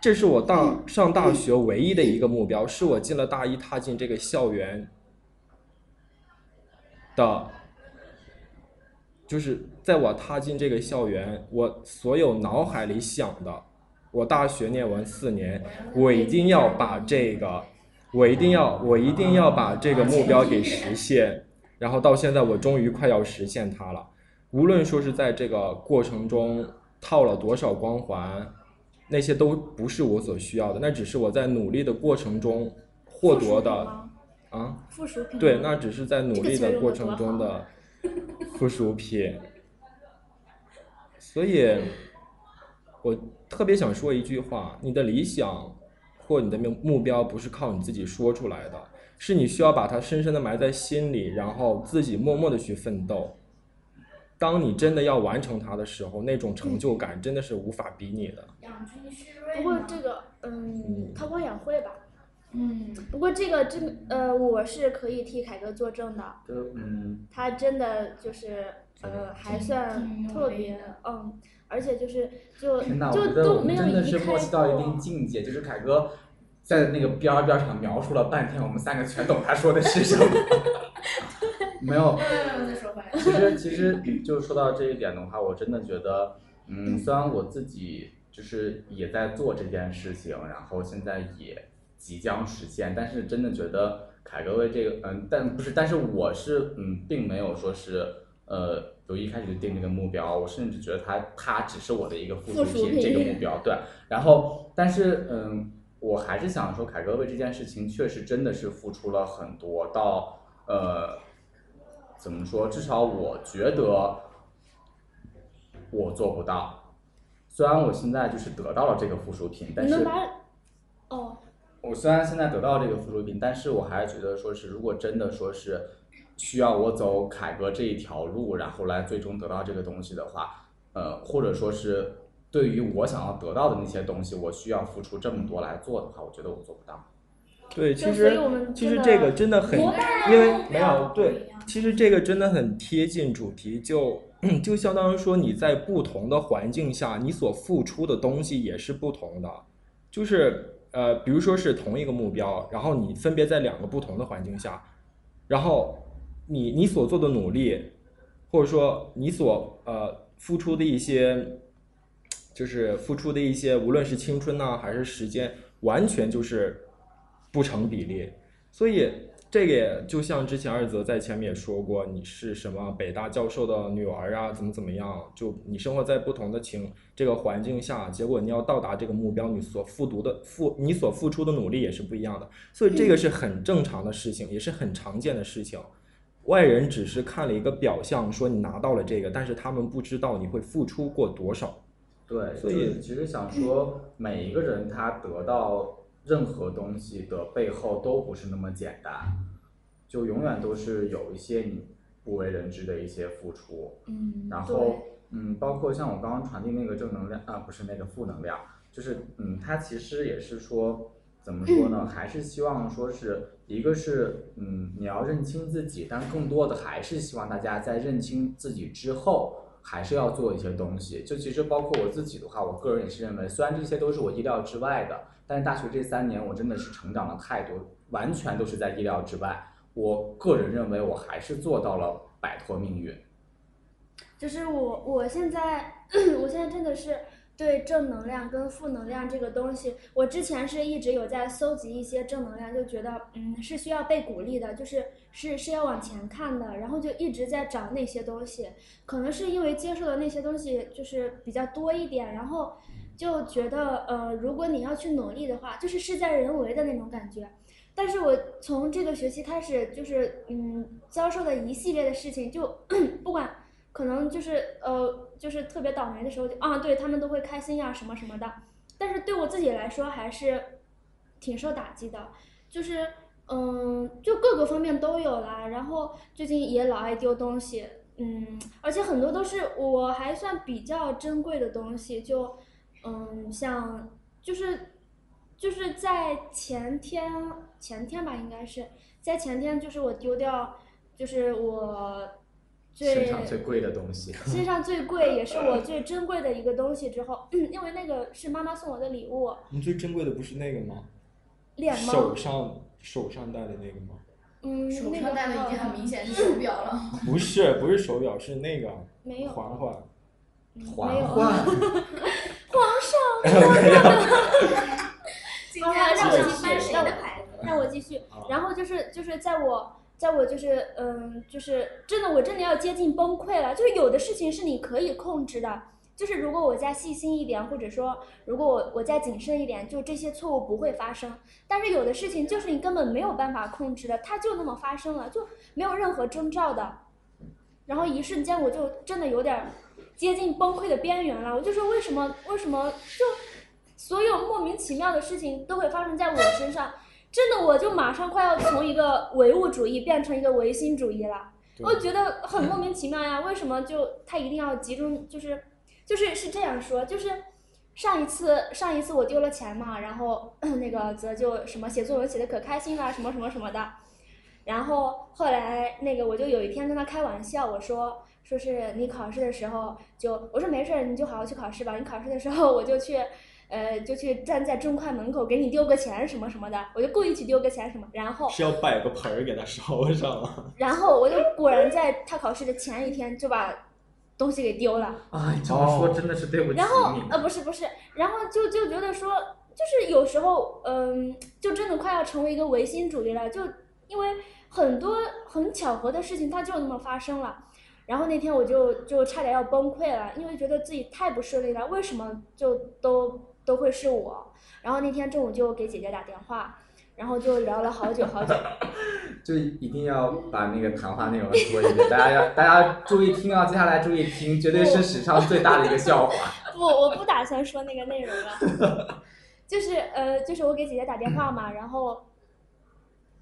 这是我大上大学唯一的一个目标，是我进了大一踏进这个校园的，就是在我踏进这个校园，我所有脑海里想的，我大学念完四年，我一定要把这个，我一定要，我一定要把这个目标给实现。然后到现在，我终于快要实现它了。无论说是在这个过程中套了多少光环，那些都不是我所需要的，那只是我在努力的过程中获得的啊。附属品对，那只是在努力的过程中的附属品。所以，我特别想说一句话：你的理想或你的目目标不是靠你自己说出来的，是你需要把它深深的埋在心里，然后自己默默的去奋斗。当你真的要完成它的时候，那种成就感真的是无法比拟的。养精蓄锐不过这个，嗯，韬光养晦吧。嗯，不过这个真呃，我是可以替凯哥作证的，就嗯，他真的就是呃，还算特别嗯，而且就是就天呐，我就觉得我都没有们真的是离开默契到一定。境界，就是凯哥在那个边儿边儿上描述了半天，我们三个全懂他说的是什么。没有，其实其实就说到这一点的话，我真的觉得，嗯，虽然我自己就是也在做这件事情，然后现在也即将实现，但是真的觉得凯哥为这个，嗯，但不是，但是我是嗯，并没有说是呃，由一开始就定这个目标，我甚至觉得他他只是我的一个附属品，这个目标对，然后但是嗯，我还是想说，凯哥为这件事情确实真的是付出了很多，到呃。怎么说？至少我觉得我做不到。虽然我现在就是得到了这个附属品，但是哦，我虽然现在得到这个附属品，但是我还是觉得说是，如果真的说是需要我走凯哥这一条路，然后来最终得到这个东西的话，呃，或者说是对于我想要得到的那些东西，我需要付出这么多来做的话，我觉得我做不到。对，其实其实这个真的很，因为没有对，其实这个真的很贴近主题，就 就相当于说你在不同的环境下，你所付出的东西也是不同的，就是呃，比如说是同一个目标，然后你分别在两个不同的环境下，然后你你所做的努力，或者说你所呃付出的一些，就是付出的一些，无论是青春呐、还是时间，完全就是不成比例。所以这个也就像之前二泽在前面也说过，你是什么北大教授的女儿啊，怎么怎么样，就你生活在不同的情这个环境下，结果你要到达这个目标，你所付读的付你所付出的努力也是不一样的。所以这个是很正常的事情，也是很常见的事情。外人只是看了一个表象，说你拿到了这个，但是他们不知道你会付出过多少。对，所以其实想说，每一个人他得到任何东西的背后都不是那么简单，就永远都是有一些你不为人知的一些付出。嗯，然后嗯，包括像我刚刚传递那个正能量啊，不是那个负能量，就是嗯，它其实也是说怎么说呢？还是希望说是一个是嗯，你要认清自己，但更多的还是希望大家在认清自己之后。还是要做一些东西，就其实包括我自己的话，我个人也是认为，虽然这些都是我意料之外的，但是大学这三年我真的是成长了太多，完全都是在意料之外。我个人认为，我还是做到了摆脱命运。就是我我现在 我现在真的是对正能量跟负能量这个东西，我之前是一直有在搜集一些正能量，就觉得嗯是需要被鼓励的，就是是是要往前看的，然后就一直在找那些东西，可能是因为接受的那些东西就是比较多一点，然后就觉得呃如果你要去努力的话，就是事在人为的那种感觉。但是我从这个学期开始，就是嗯，遭受的一系列的事情，就 不管可能就是呃，就是特别倒霉的时候，啊，对他们都会开心呀什么什么的。但是对我自己来说，还是挺受打击的，就是嗯，就各个方面都有啦。然后最近也老爱丢东西，嗯，而且很多都是我还算比较珍贵的东西，就嗯，像就是。就是在前天，前天吧，应该是在前天，就是我丢掉，就是我最身上最贵的东西。身上最贵也是我最珍贵的一个东西之后，因为那个是妈妈送我的礼物。你最珍贵的不是那个吗？脸吗？手上手上戴的那个吗？嗯，手那个上戴的已经很明显是手表了。不是，不是手表，是那个没有环环。没有。环环。皇上。今天，让我继续，让我继续。然后就是就是在我在我就是嗯就是真的我真的要接近崩溃了。就是有的事情是你可以控制的，就是如果我再细心一点，或者说如果我我再谨慎一点，就这些错误不会发生。但是有的事情就是你根本没有办法控制的，它就那么发生了，就没有任何征兆的。然后一瞬间我就真的有点接近崩溃的边缘了。我就说为什么为什么就。所有莫名其妙的事情都会发生在我身上，真的，我就马上快要从一个唯物主义变成一个唯心主义了。我觉得很莫名其妙呀，为什么就他一定要集中？就是，就是是这样说，就是上一次上一次我丢了钱嘛，然后 那个则就什么写作文写的可开心了，什么什么什么的。然后后来那个我就有一天跟他开玩笑，我说说是你考试的时候就我说没事儿，你就好好去考试吧。你考试的时候我就去。呃，就去站在中快门口给你丢个钱什么什么的，我就故意去丢个钱什么，然后是要摆个盆儿给他烧上吗？然后我就果然在他考试的前一天就把东西给丢了。哎，这么说真的是对不起你。然后呃不是不是，然后就就觉得说，就是有时候嗯，就真的快要成为一个唯心主义了，就因为很多很巧合的事情它就那么发生了。然后那天我就就差点要崩溃了，因为觉得自己太不顺利了，为什么就都。都会是我，然后那天中午就给姐姐打电话，然后就聊了好久好久。就一定要把那个谈话内容说一遍，大家要大家注意听啊，接下来注意听，绝对是史上最大的一个笑话。不，我不打算说那个内容了，就是呃，就是我给姐姐打电话嘛，然后，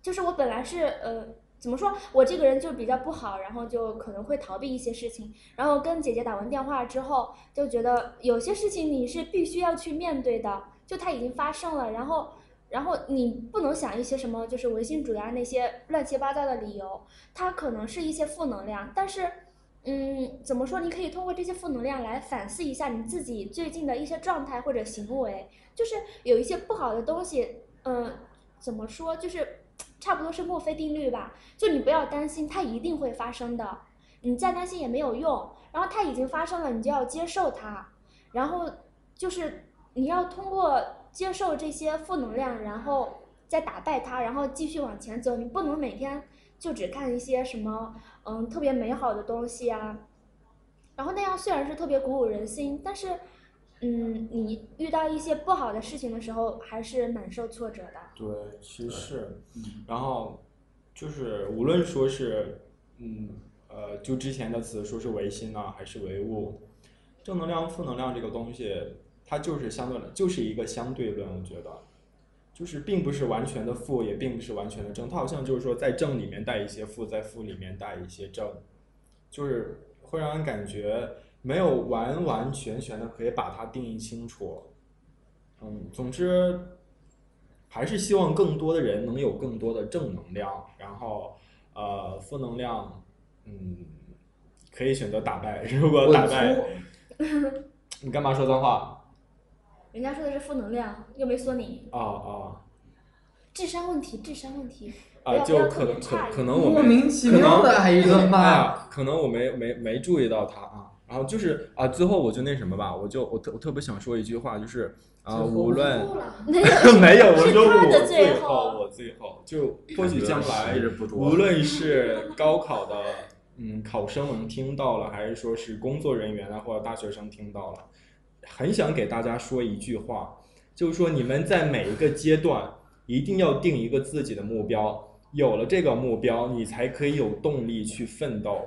就是我本来是呃。怎么说？我这个人就比较不好，然后就可能会逃避一些事情。然后跟姐姐打完电话之后，就觉得有些事情你是必须要去面对的，就它已经发生了。然后，然后你不能想一些什么，就是唯心主义啊那些乱七八糟的理由，它可能是一些负能量。但是，嗯，怎么说？你可以通过这些负能量来反思一下你自己最近的一些状态或者行为，就是有一些不好的东西，嗯，怎么说？就是。差不多是墨菲定律吧，就你不要担心，它一定会发生的，你再担心也没有用。然后它已经发生了，你就要接受它，然后就是你要通过接受这些负能量，然后再打败它，然后继续往前走。你不能每天就只看一些什么嗯特别美好的东西啊，然后那样虽然是特别鼓舞人心，但是。嗯，你遇到一些不好的事情的时候，还是蛮受挫折的。对，其实是，然后就是无论说是，嗯，呃，就之前的词说是唯心呢，还是唯物，正能量、负能量这个东西，它就是相对的，就是一个相对论。我觉得，就是并不是完全的负，也并不是完全的正，它好像就是说在正里面带一些负，在负里面带一些正，就是会让人感觉。没有完完全全的可以把它定义清楚，嗯，总之还是希望更多的人能有更多的正能量，然后呃，负能量，嗯，可以选择打败。如果打败，你干嘛说脏话？人家说的是负能量，又没说你。哦哦。智商问题，智商问题。啊，就可能可可能我莫没名其妙的挨一顿骂。啊，可能我没没没注意到他啊。然后就是啊，最后我就那什么吧，我就我特我特别想说一句话，就是啊，无论，没有，我是说我最后，我最后就或许将来无论是高考的嗯考生们听到了，还是说是工作人员啊或者大学生听到了，很想给大家说一句话，就是说你们在每一个阶段一定要定一个自己的目标，有了这个目标，你才可以有动力去奋斗。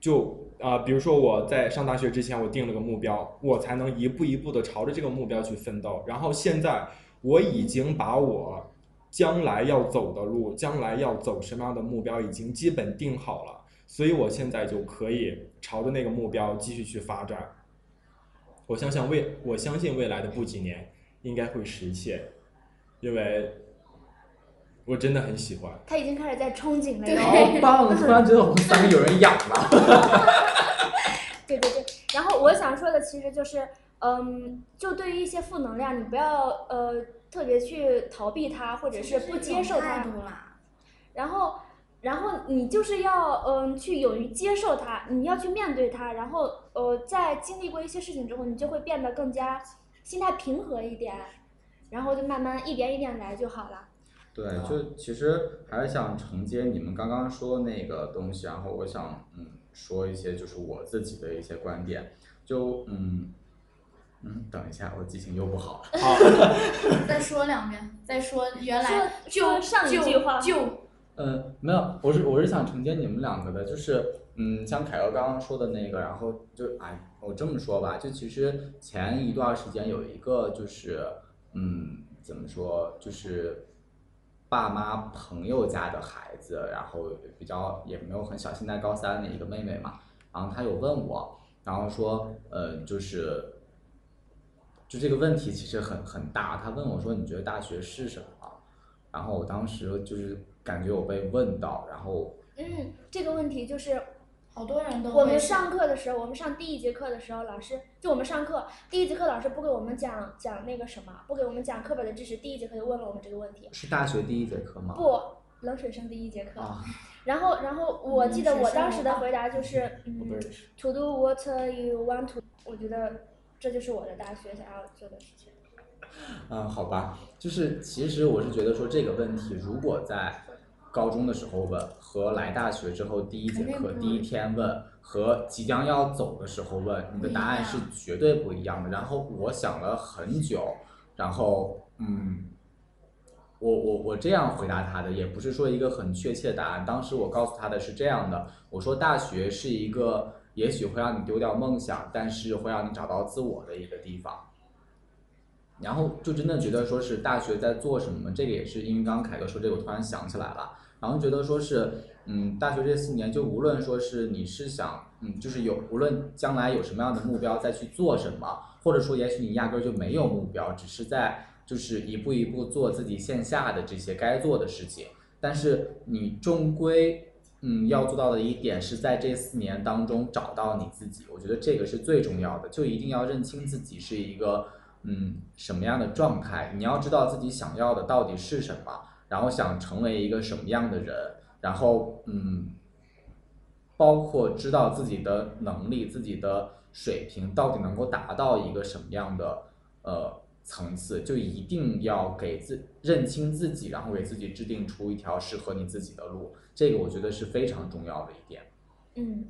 就啊、比如说我在上大学之前，我定了个目标，我才能一步一步的朝着这个目标去奋斗。然后现在我已经把我将来要走的路，将来要走什么样的目标，已经基本定好了，所以我现在就可以朝着那个目标继续去发展。我相信未，我相信未来的不几年应该会实现，因为我真的很喜欢。他已经开始在憧憬了。好棒！突然觉得我们三个有人养了。对对对，然后我想说的其实就是，嗯，就对于一些负能量，你不要呃特别去逃避它，或者是不接受它，态度啦。然后，然后你就是要嗯去勇于接受它，你要去面对它，然后呃在经历过一些事情之后，你就会变得更加心态平和一点，然后就慢慢一点一点来就好了。对，就其实还是想承接你们刚刚说那个东西，然后我想嗯说一些就是我自己的一些观点，就嗯嗯，等一下，我记性又不好了。好，再说两遍，再说原来就上一就句话就嗯，没有，我是我是想承接你们两个的，就是嗯，像凯哥刚刚说的那个，然后就哎，我这么说吧，就其实前一段时间有一个就是嗯，怎么说，就是爸妈朋友家的孩子，然后比较也没有很小，现在高三的一个妹妹嘛，然后她有问我，然后说呃，就是就这个问题其实很很大，他问我说你觉得大学是什么？然后我当时就是感觉我被问到，然后嗯，这个问题就是好多人都我们上课的时候，我们上第一节课的时候，老师就我们上课第一节课老师不给我们讲讲那个什么，不给我们讲课本的知识，第一节课就问了我们这个问题。是大学第一节课吗？不，冷水生第一节课。啊，然后，然后我记得我当时的的回答就是，我嗯。，to do what you want to，我觉得这就是我的大学想要做的事情。嗯，好吧，就是其实我是觉得说这个问题，如果在高中的时候问，和来大学之后第一节课第一天问，和即将要走的时候问，你的答案是绝对不一样的。然后我想了很久，然后嗯，我我我这样回答他的，也不是说一个很确切的答案。当时我告诉他的是这样的，我说大学是一个也许会让你丢掉梦想，但是会让你找到自我的一个地方。然后就真的觉得说是大学在做什么，这个也是因为刚刚凯哥说这个，我突然想起来了。然后觉得说是，嗯，大学这四年，就无论说是你是想，嗯，就是有无论将来有什么样的目标再去做什么，或者说也许你压根儿就没有目标，只是在就是一步一步做自己线下的这些该做的事情，但是你终归。嗯，要做到的一点是在这四年当中找到你自己，我觉得这个是最重要的，就一定要认清自己是一个嗯什么样的状态，你要知道自己想要的到底是什么，然后想成为一个什么样的人，然后嗯，包括知道自己的能力、自己的水平到底能够达到一个什么样的呃层次，就一定要给自认清自己，然后给自己制定出一条适合你自己的路，这个我觉得是非常重要的一点。嗯，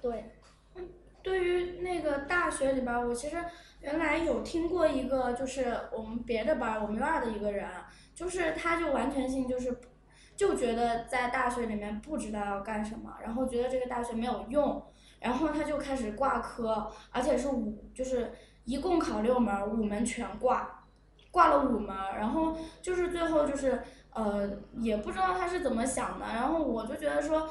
对，对于那个大学里边，我其实原来有听过一个，就是我们别的班，我们院的一个人，就是他就完全性就是，就觉得在大学里面不知道要干什么，然后觉得这个大学没有用，然后他就开始挂科，而且是五，就是一共考六门，五门全挂，挂了五门，然后就是最后就是呃也不知道他是怎么想的，然后我就觉得说，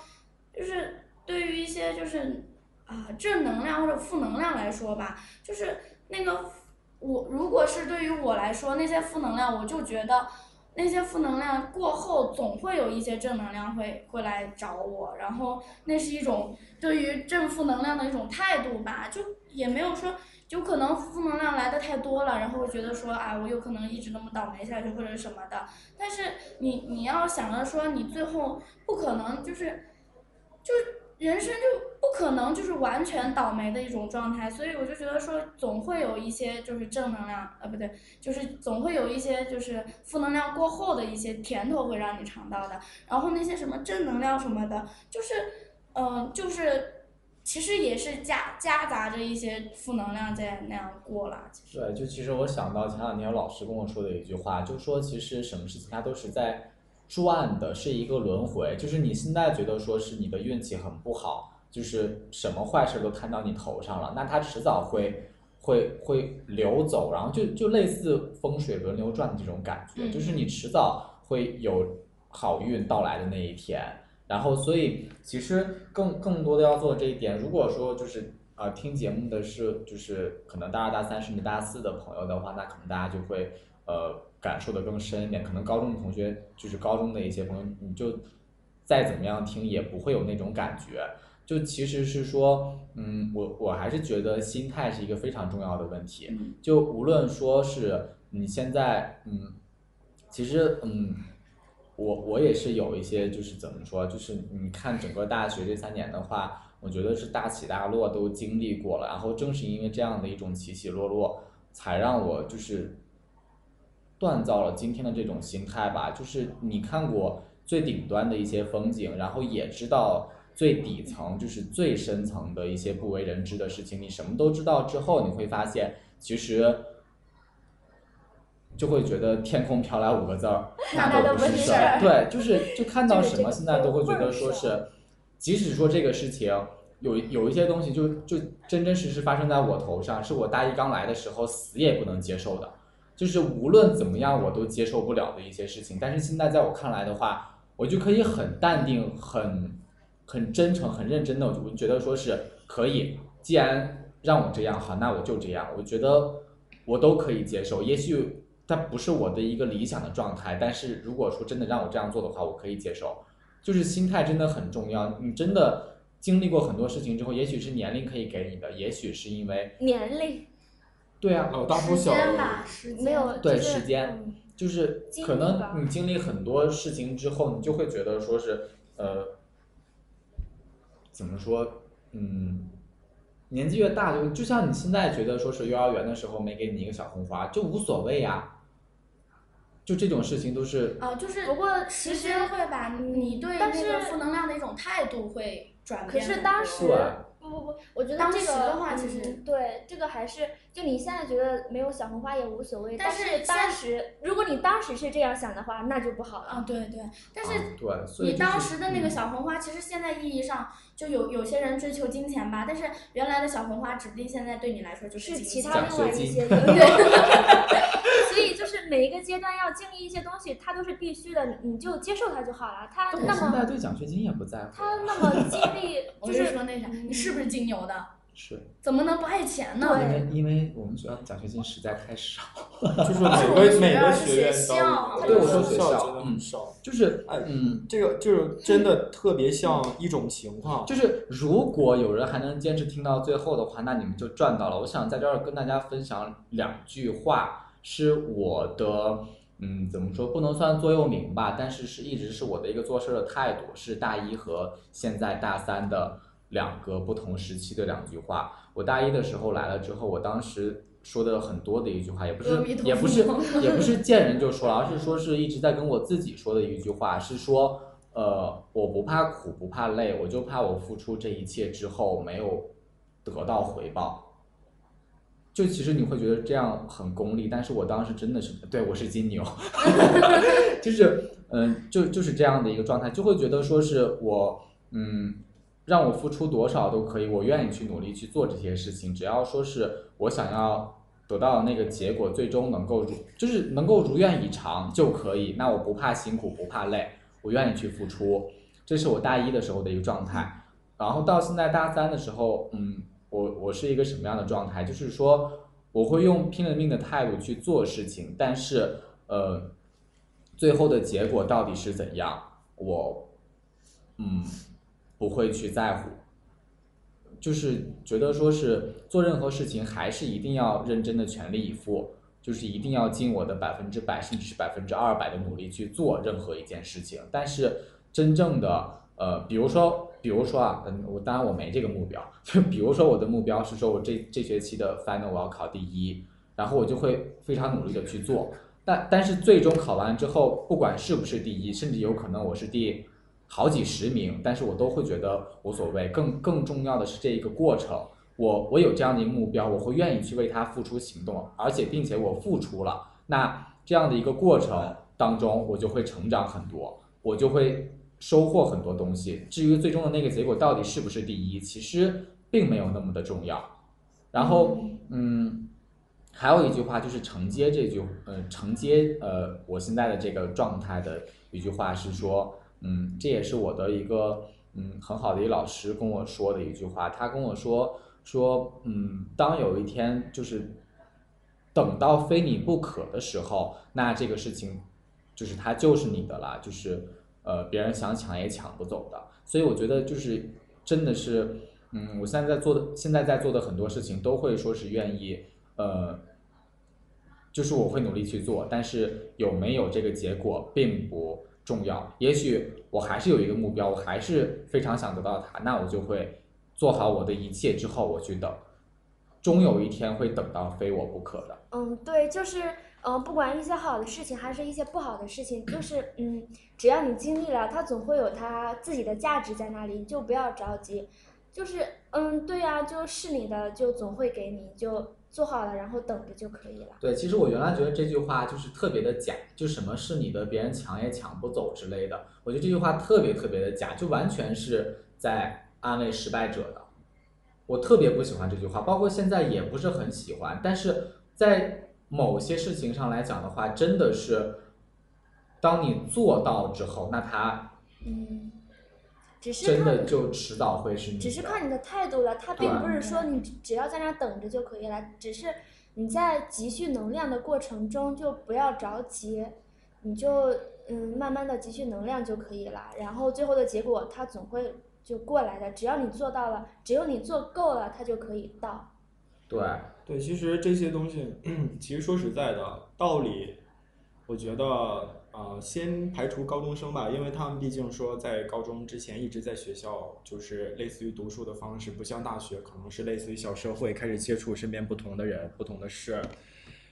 就是对于一些就是啊、正能量或者负能量来说吧，就是那个我如果是对于我来说，那些负能量，我就觉得那些负能量过后，总会有一些正能量会会来找我，然后那是一种对于正负能量的一种态度吧，就也没有说就可能负能量来的太多了，然后觉得说啊，我有可能一直那么倒霉下去或者什么的。但是你你要想着说，你最后不可能就是，就人生就不可能就是完全倒霉的一种状态，所以我就觉得说，总会有一些就是正能量，呃，不对，就是总会有一些就是负能量过后的一些甜头会让你尝到的。然后那些什么正能量什么的，就是，嗯、就是。其实也是夹夹杂着一些负能量在那样过了，其实。对，就其实我想到前两天有老师跟我说的一句话，就说其实什么事情它都是在转的，是一个轮回。就是你现在觉得说是你的运气很不好，就是什么坏事都摊到你头上了，那它迟早会会会流走，然后就就类似风水轮流转的这种感觉，嗯就是你迟早会有好运到来的那一天。然后，所以其实更更多的要做这一点。如果说就是呃听节目的是就是可能大二大三甚至大四的朋友的话，那可能大家就会呃感受的更深一点。可能高中的同学就是高中的一些朋友，你就再怎么样听也不会有那种感觉。就其实是说，嗯，我我还是觉得心态是一个非常重要的问题。嗯就无论说是你现在，嗯，其实，嗯，我我也是有一些，就是怎么说，就是你看整个大学这三年的话，我觉得是大起大落都经历过了，然后正是因为这样的一种起起落落，才让我就是锻造了今天的这种心态吧。就是你看过最顶端的一些风景，然后也知道最底层，就是最深层的一些不为人知的事情。你什么都知道之后，你会发现，其实就会觉得天空飘来五个字儿，那都不是事事儿对，就是就看到什么，现在都会觉得说是，即使说这个事情。有有一些东西就就真真实实发生在我头上，是我大一刚来的时候死也不能接受的，就是无论怎么样我都接受不了的一些事情。但是现在在我看来的话，我就可以很淡定、很很真诚、很认真的，我就觉得说是可以。既然让我这样，好，那我就这样。我觉得我都可以接受。也许它不是我的一个理想的状态，但是如果说真的让我这样做的话，我可以接受。就是心态真的很重要。你真的经历过很多事情之后，也许是年龄可以给你的，也许是因为年龄对啊，老大不时小间吧，时间没有对就是时间嗯就是可能你经历很多事情之后，你就会觉得说是呃，怎么说，嗯，年纪越大就就像你现在觉得说是幼儿园的时候没给你一个小红花就无所谓呀，就这种事情都是啊，就是不过其实会把你对但那个是负能量的一种态度会转可变很多。是当时对不不不，我觉得当时这个的话其实嗯对这个还是就你现在觉得没有小红花也无所谓，但但是当时如果你当时是这样想的话，那就不好了。啊，对对，但是啊对，所以你当时的那个嗯小红花，其实现在意义上就有有些人追求金钱吧，但是原来的小红花指不定现在对你来说就是是其他另外一些 对，所以就是每一个阶段要经历一些东西，它都是必须的，你你就接受它就好了。他那么现在对奖学金也不在乎它了，那么经历 我就是是说那啥，你是不是金牛的？是怎么能不爱钱呢？因为因为我们学校奖学金实在太少，就是每个 每个学院都对我说学学校真的嗯很少。就是哎嗯。这个就是真的特别像一种情况，就是如果有人还能坚持听到最后的话，那你们就赚到了。我想在这儿跟大家分享两句话，是我的，嗯，怎么说，不能算座右铭吧，但是是一直是我的一个做事的态度，是大一和现在大三的两个不同时期的两句话。我大一的时候来了之后，我当时说的很多的一句话，也不是也不是也不是见人就说了，而是说是一直在跟我自己说的一句话，是说。呃，我不怕苦，不怕累，我就怕我付出这一切之后没有得到回报。就其实你会觉得这样很功利，但是我当时真的是，对我是金牛，就是嗯、就就是这样的一个状态，就会觉得说是我嗯，让我付出多少都可以，我愿意去努力去做这些事情，只要说是我想要得到那个结果，最终能够如就是能够如愿以偿就可以，那我不怕辛苦，不怕累。我愿意去付出，这是我大一的时候的一个状态。然后到现在大三的时候，嗯，我我是一个什么样的状态？就是说，我会用拼了命的态度去做事情，但是呃，最后的结果到底是怎样，我嗯不会去在乎。就是觉得说是做任何事情还是一定要认真的全力以赴，就是一定要尽我的百分之百甚至是百分之二百的努力去做任何一件事情。但是真正的呃，比如说比如说啊，嗯，我当然我没这个目标，就比如说我的目标是说我这这学期的 final 我要考第一，然后我就会非常努力的去做。但但是最终考完之后，不管是不是第一，甚至有可能我是第好几十名，但是我都会觉得无所谓。更更重要的是这一个过程，我我有这样的一个目标，我会愿意去为它付出行动，而且并且我付出了，那这样的一个过程当中，我就会成长很多，我就会收获很多东西。至于最终的那个结果到底是不是第一，其实并没有那么的重要。然后，嗯。还有一句话就是承接这句，呃，承接呃我现在的这个状态的一句话是说，嗯，这也是我的一个嗯很好的一个老师跟我说的一句话，他跟我说说，嗯，当有一天就是等到非你不可的时候，那这个事情就是它就是你的了，就是呃别人想抢也抢不走的。所以我觉得就是真的是，嗯，我现在在做的现在在做的很多事情都会说是愿意，呃。就是我会努力去做，但是有没有这个结果并不重要。也许我还是有一个目标，我还是非常想得到它，那我就会做好我的一切之后，我去等，终有一天会等到非我不可的。嗯，对，就是嗯，不管一些好的事情还是一些不好的事情，就是嗯，只要你经历了，它总会有它自己的价值在那里，就不要着急。就是嗯，对呀，就是你的，就总会给你就。做好了，然后等着就可以了。对，其实我原来觉得这句话就是特别的假，就什么是你的，别人抢也抢不走之类的。我觉得这句话特别特别的假，就完全是在安慰失败者的。我特别不喜欢这句话，包括现在也不是很喜欢。但是在某些事情上来讲的话，真的是，当你做到之后，那他嗯。真的就迟早会是你。只是看你的态度了，他并不是说你只要在那等着就可以了，只是你在积蓄能量的过程中就不要着急，你就嗯慢慢的积蓄能量就可以了，然后最后的结果它总会就过来的，只要你做到了，只有你做够了，它就可以到。对对，其实这些东西，其实说实在的道理，我觉得。呃，先排除高中生吧，因为他们毕竟说在高中之前一直在学校，就是类似于读书的方式，不像大学可能是类似于小社会，开始接触身边不同的人、不同的事。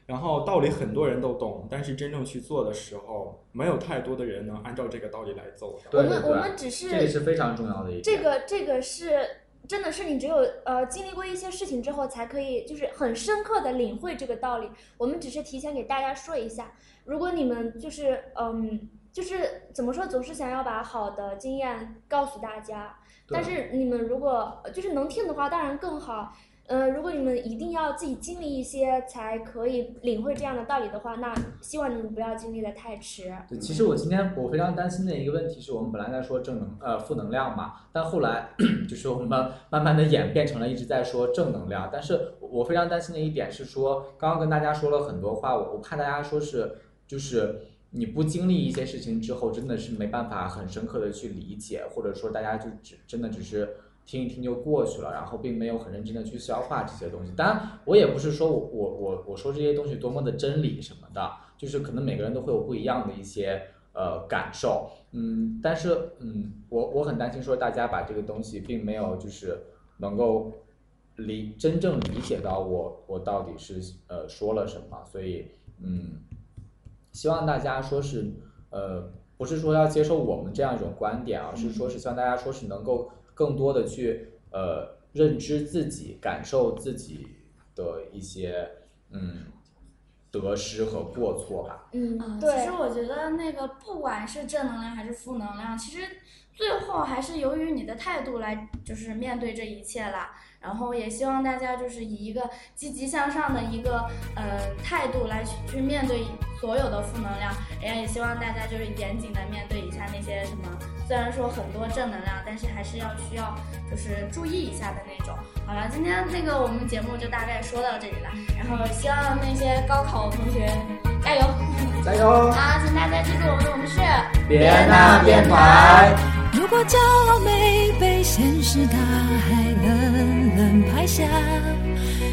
然后道理很多人都懂，但是真正去做的时候，没有太多的人能按照这个道理来走。我们我们只是这个是非常重要的一点。这个这个是真的是你只有呃经历过一些事情之后，才可以就是很深刻的领会这个道理。我们只是提前给大家说一下。如果你们就是嗯，就是怎么说，总是想要把好的经验告诉大家，但是你们如果就是能听的话，当然更好。呃，如果你们一定要自己经历一些才可以领会这样的道理的话，那希望你们不要经历的太迟。对，其实我今天我非常担心的一个问题是我们本来在说正能呃负能量嘛，但后来 就是我们慢慢的演变成了一直在说正能量。但是我非常担心的一点是说，刚刚跟大家说了很多话，我我怕大家说是。就是你不经历一些事情之后，真的是没办法很深刻的去理解，或者说大家就只真的只是听一听就过去了，然后并没有很认真的去消化这些东西。当然，我也不是说我我我我说这些东西多么的真理什么的，就是可能每个人都会有不一样的一些呃感受，嗯，但是嗯，我我很担心说大家把这个东西并没有就是能够理真正理解到我我到底是呃说了什么，所以嗯。希望大家说是，呃，不是说要接受我们这样一种观点，而是说是希望大家说是能够更多的去呃认知自己、感受自己的一些嗯得失和过错吧。嗯，对。其实我觉得那个不管是正能量还是负能量，其实最后还是由于你的态度来就是面对这一切啦。然后也希望大家就是以一个积极向上的一个呃态度来去去面对所有的负能量，然后也希望大家就是严谨的面对一下那些什么，虽然说很多正能量，但是还是要需要就是注意一下的那种。好了，今天那个我们节目就大概说到这里了，然后希望那些高考同学加油，加油！好，请大家记住我们，我们是别那电台。如果骄傲没被现实大海冷冷拍。下，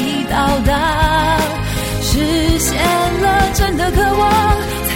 已到达实现了真的渴望。